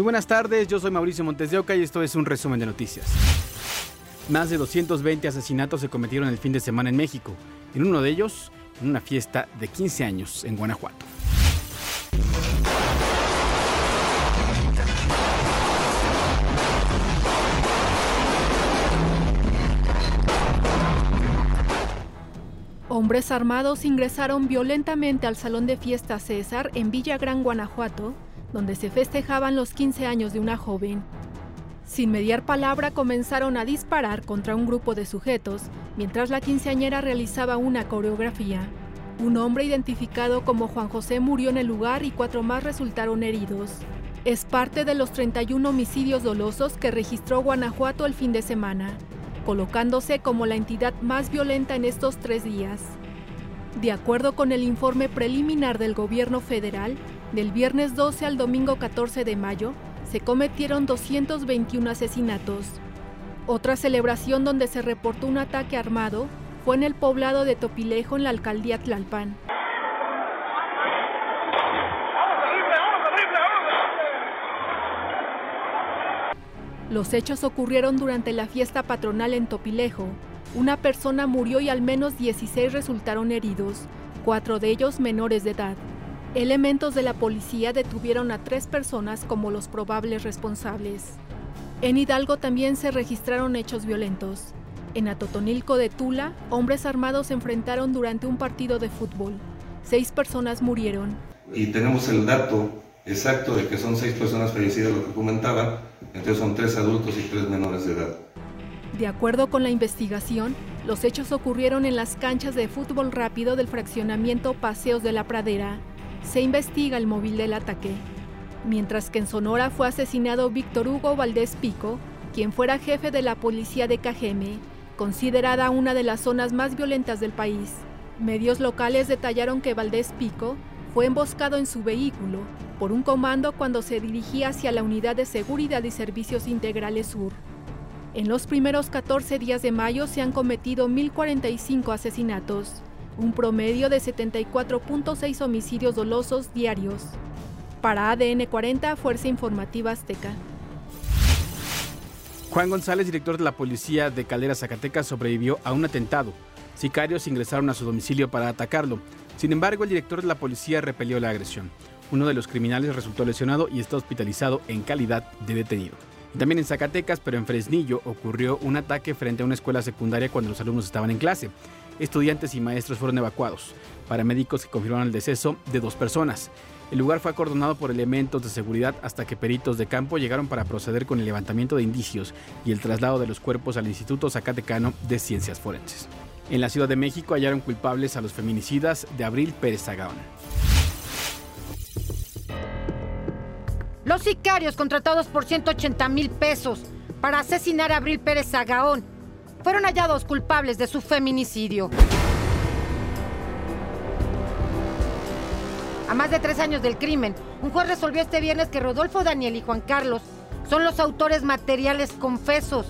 Muy buenas tardes, yo soy Mauricio Montes de Oca y esto es un resumen de noticias. Más de 220 asesinatos se cometieron el fin de semana en México, en uno de ellos en una fiesta de 15 años en Guanajuato. Hombres armados ingresaron violentamente al salón de fiesta César en Villa Gran, Guanajuato, donde se festejaban los 15 años de una joven. Sin mediar palabra comenzaron a disparar contra un grupo de sujetos mientras la quinceañera realizaba una coreografía. Un hombre identificado como Juan José murió en el lugar y cuatro más resultaron heridos. Es parte de los 31 homicidios dolosos que registró Guanajuato el fin de semana, colocándose como la entidad más violenta en estos tres días. De acuerdo con el informe preliminar del gobierno federal, del viernes 12 al domingo 14 de mayo, se cometieron 221 asesinatos. Otra celebración donde se reportó un ataque armado fue en el poblado de Topilejo en la alcaldía Tlalpan. Los hechos ocurrieron durante la fiesta patronal en Topilejo. Una persona murió y al menos 16 resultaron heridos, cuatro de ellos menores de edad. Elementos de la policía detuvieron a tres personas como los probables responsables. En Hidalgo también se registraron hechos violentos. En Atotonilco de Tula, hombres armados se enfrentaron durante un partido de fútbol. Seis personas murieron. Y tenemos el dato exacto de que son seis personas fallecidas, lo que comentaba, entonces son tres adultos y tres menores de edad. De acuerdo con la investigación, los hechos ocurrieron en las canchas de fútbol rápido del fraccionamiento Paseos de la Pradera, se investiga el móvil del ataque. Mientras que en Sonora fue asesinado Víctor Hugo Valdés Pico, quien fuera jefe de la policía de Cajeme, considerada una de las zonas más violentas del país. Medios locales detallaron que Valdés Pico fue emboscado en su vehículo por un comando cuando se dirigía hacia la Unidad de Seguridad y Servicios Integrales Sur. En los primeros 14 días de mayo se han cometido 1.045 asesinatos un promedio de 74.6 homicidios dolosos diarios. Para ADN 40, Fuerza Informativa Azteca. Juan González, director de la policía de Caldera, Zacatecas, sobrevivió a un atentado. Sicarios ingresaron a su domicilio para atacarlo. Sin embargo, el director de la policía repelió la agresión. Uno de los criminales resultó lesionado y está hospitalizado en calidad de detenido. También en Zacatecas, pero en Fresnillo, ocurrió un ataque frente a una escuela secundaria cuando los alumnos estaban en clase estudiantes y maestros fueron evacuados. Paramédicos que confirmaron el deceso de dos personas. El lugar fue acordonado por elementos de seguridad hasta que peritos de campo llegaron para proceder con el levantamiento de indicios y el traslado de los cuerpos al Instituto Zacatecano de Ciencias Forenses. En la Ciudad de México hallaron culpables a los feminicidas de Abril Pérez Zagaón. Los sicarios contratados por 180 mil pesos para asesinar a Abril Pérez Zagaón fueron hallados culpables de su feminicidio. A más de tres años del crimen, un juez resolvió este viernes que Rodolfo Daniel y Juan Carlos son los autores materiales confesos,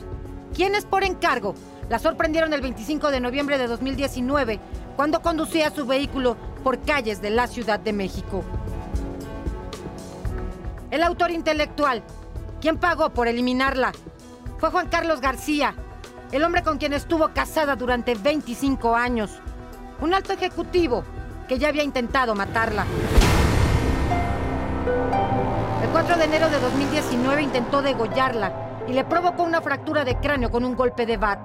quienes por encargo la sorprendieron el 25 de noviembre de 2019 cuando conducía su vehículo por calles de la Ciudad de México. El autor intelectual, quien pagó por eliminarla, fue Juan Carlos García, el hombre con quien estuvo casada durante 25 años, un alto ejecutivo que ya había intentado matarla. El 4 de enero de 2019 intentó degollarla y le provocó una fractura de cráneo con un golpe de bat.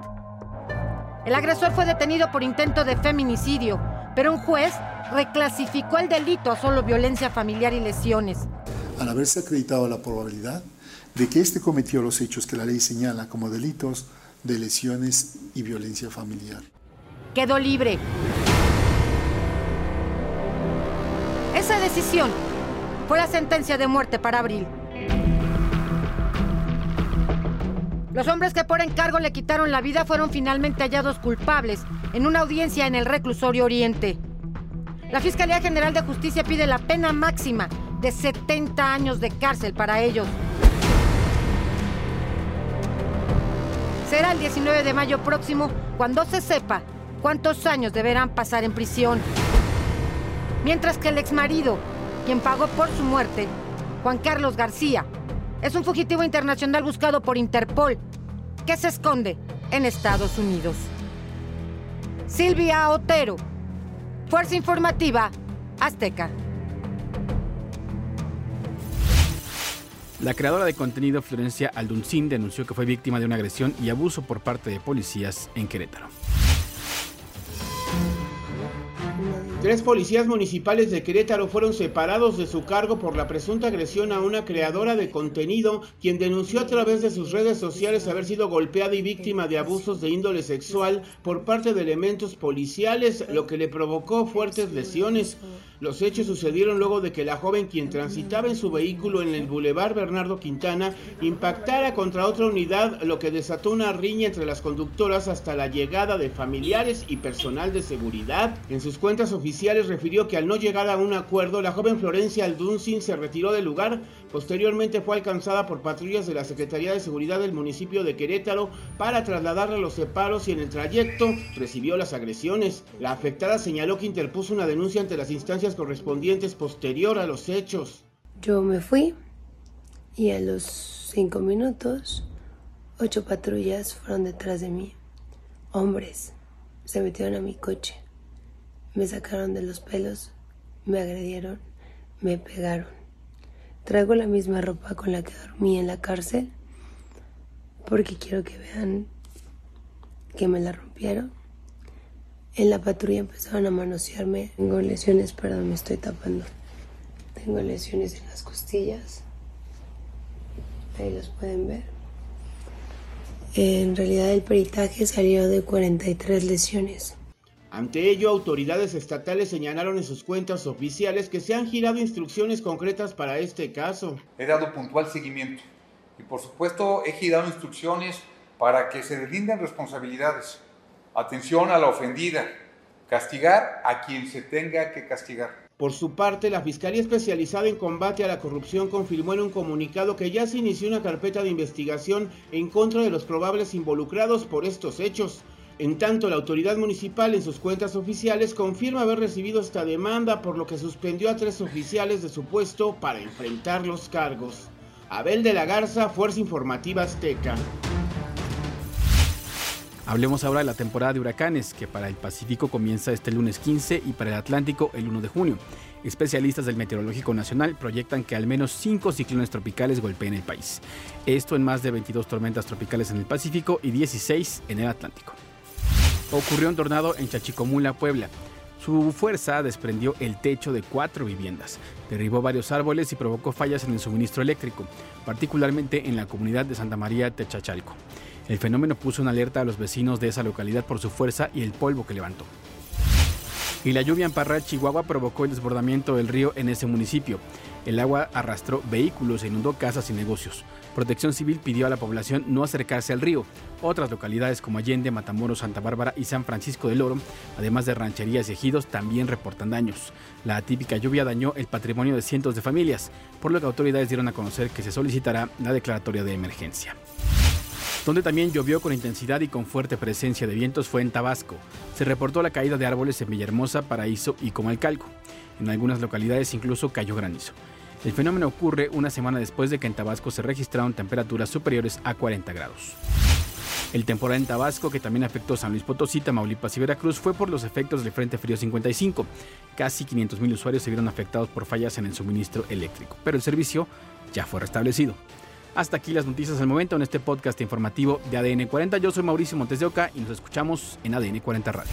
El agresor fue detenido por intento de feminicidio, pero un juez reclasificó el delito a solo violencia familiar y lesiones. Al haberse acreditado la probabilidad de que éste cometió los hechos que la ley señala como delitos, de lesiones y violencia familiar. Quedó libre. Esa decisión fue la sentencia de muerte para Abril. Los hombres que por encargo le quitaron la vida fueron finalmente hallados culpables en una audiencia en el reclusorio Oriente. La Fiscalía General de Justicia pide la pena máxima de 70 años de cárcel para ellos. Será el 19 de mayo próximo cuando se sepa cuántos años deberán pasar en prisión. Mientras que el exmarido, quien pagó por su muerte, Juan Carlos García, Es un fugitivo internacional buscado por Interpol, que se esconde en Estados Unidos. Silvia Otero, Fuerza Informativa Azteca. La creadora de contenido Florencia Alduncín denunció que fue víctima de una agresión y abuso por parte de policías en Querétaro. Tres policías municipales de Querétaro fueron separados de su cargo por la presunta agresión a una creadora de contenido, quien denunció a través de sus redes sociales haber sido golpeada y víctima de abusos de índole sexual por parte de elementos policiales, lo que le provocó fuertes lesiones. Los hechos sucedieron luego de que la joven, quien transitaba en su vehículo en el Boulevard Bernardo Quintana, impactara contra otra unidad, lo que desató una riña entre las conductoras hasta la llegada de familiares y personal de seguridad. En sus cuentas oficiales refirió que al no llegar a un acuerdo, la joven Florencia Alduncin se retiró del lugar. Posteriormente fue alcanzada por patrullas de la Secretaría de Seguridad del municipio de Querétaro para trasladarla a los separos y en el trayecto recibió las agresiones. La afectada señaló que interpuso una denuncia ante las instancias correspondientes posterior a los hechos. Yo me fui y a los cinco minutos ocho patrullas fueron detrás de mí. Hombres se metieron a mi coche, me sacaron de los pelos, me agredieron, me pegaron. Traigo la misma ropa con la que dormí en la cárcel porque quiero que vean que me la rompieron en la patrulla empezaron a manosearme. Tengo lesiones, perdón, me estoy tapando. Tengo lesiones en las costillas. Ahí los pueden ver. En realidad el peritaje salió de 43 lesiones. Ante ello, autoridades estatales señalaron en sus cuentas oficiales que se han girado instrucciones concretas para este caso. He dado puntual seguimiento y por supuesto he girado instrucciones para que se deslinden responsabilidades Atención a la ofendida. Castigar a quien se tenga que castigar. Por su parte, la Fiscalía Especializada en Combate a la Corrupción confirmó en un comunicado que ya se inició una carpeta de investigación en contra de los probables involucrados por estos hechos. En tanto, la autoridad municipal en sus cuentas oficiales confirma haber recibido esta demanda, por lo que suspendió a tres oficiales de su puesto para enfrentar los cargos. Abel de la Garza, Fuerza Informativa Azteca. Hablemos ahora de la temporada de huracanes, que para el Pacífico comienza este lunes 15 y para el Atlántico el 1 de junio. Especialistas del Meteorológico Nacional proyectan que al menos 5 ciclones tropicales golpeen el país. Esto en más de 22 tormentas tropicales en el Pacífico y 16 en el Atlántico. Ocurrió un tornado en Chachicomula, Puebla. Su fuerza desprendió el techo de cuatro viviendas, derribó varios árboles y provocó fallas en el suministro eléctrico, particularmente en la comunidad de Santa María Techachalco. El fenómeno puso una alerta a los vecinos de esa localidad por su fuerza y el polvo que levantó. Y la lluvia en Parral, Chihuahua, provocó el desbordamiento del río en ese municipio. El agua arrastró vehículos e inundó casas y negocios. Protección Civil pidió a la población no acercarse al río. Otras localidades como Allende, Matamoros, Santa Bárbara y San Francisco del Oro, además de rancherías y ejidos, también reportan daños. La típica lluvia dañó el patrimonio de cientos de familias, por lo que autoridades dieron a conocer que se solicitará la declaratoria de emergencia. Donde también llovió con intensidad y con fuerte presencia de vientos fue en Tabasco. Se reportó la caída de árboles en Villahermosa, Paraíso y Comalcalco. En algunas localidades incluso cayó granizo. El fenómeno ocurre una semana después de que en Tabasco se registraron temperaturas superiores a 40 grados. El temporal en Tabasco, que también afectó San Luis Potosí, Tamaulipas y Veracruz, fue por los efectos del Frente Frío 55. Casi 500.000 usuarios se vieron afectados por fallas en el suministro eléctrico, pero el servicio ya fue restablecido. Hasta aquí las noticias al momento en este podcast informativo de ADN 40. Yo soy Mauricio Montes de Oca y nos escuchamos en ADN 40 Radio.